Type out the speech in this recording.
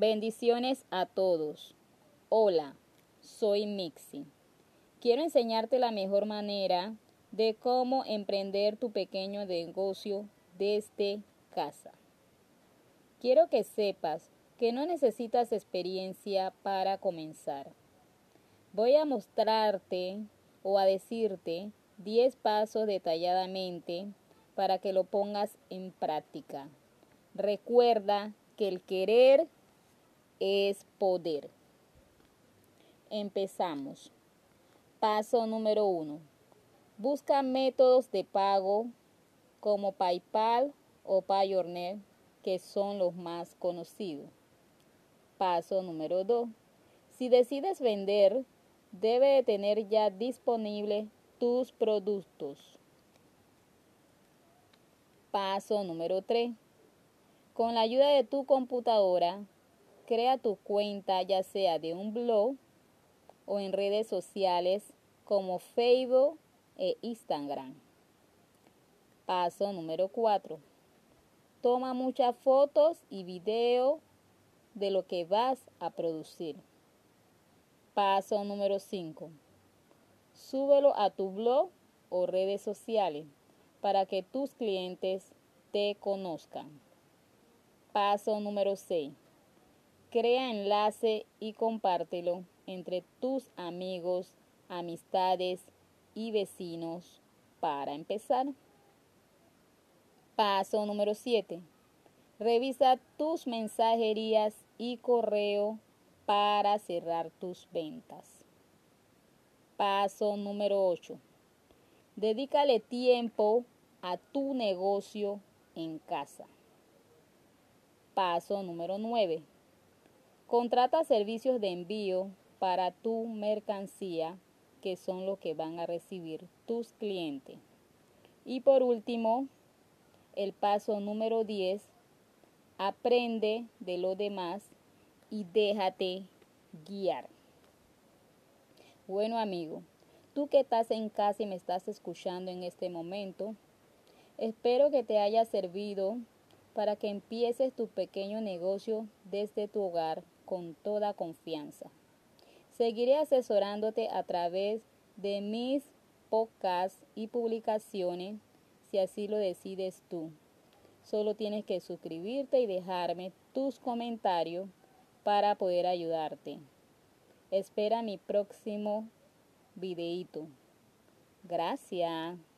Bendiciones a todos. Hola, soy Mixi. Quiero enseñarte la mejor manera de cómo emprender tu pequeño negocio desde casa. Quiero que sepas que no necesitas experiencia para comenzar. Voy a mostrarte o a decirte 10 pasos detalladamente para que lo pongas en práctica. Recuerda que el querer es poder. Empezamos. Paso número 1. Busca métodos de pago como PayPal o Payornet, que son los más conocidos. Paso número 2. Si decides vender, debe de tener ya disponible tus productos. Paso número 3. Con la ayuda de tu computadora, crea tu cuenta ya sea de un blog o en redes sociales como Facebook e Instagram. Paso número 4. Toma muchas fotos y videos de lo que vas a producir. Paso número 5. Súbelo a tu blog o redes sociales para que tus clientes te conozcan. Paso número 6. Crea enlace y compártelo entre tus amigos, amistades y vecinos para empezar. Paso número 7. Revisa tus mensajerías y correo para cerrar tus ventas. Paso número 8. Dedícale tiempo a tu negocio en casa. Paso número 9. Contrata servicios de envío para tu mercancía, que son los que van a recibir tus clientes. Y por último, el paso número 10. Aprende de lo demás y déjate guiar. Bueno amigo, tú que estás en casa y me estás escuchando en este momento, espero que te haya servido para que empieces tu pequeño negocio desde tu hogar con toda confianza. Seguiré asesorándote a través de mis podcasts y publicaciones si así lo decides tú. Solo tienes que suscribirte y dejarme tus comentarios para poder ayudarte. Espera mi próximo videíto. Gracias.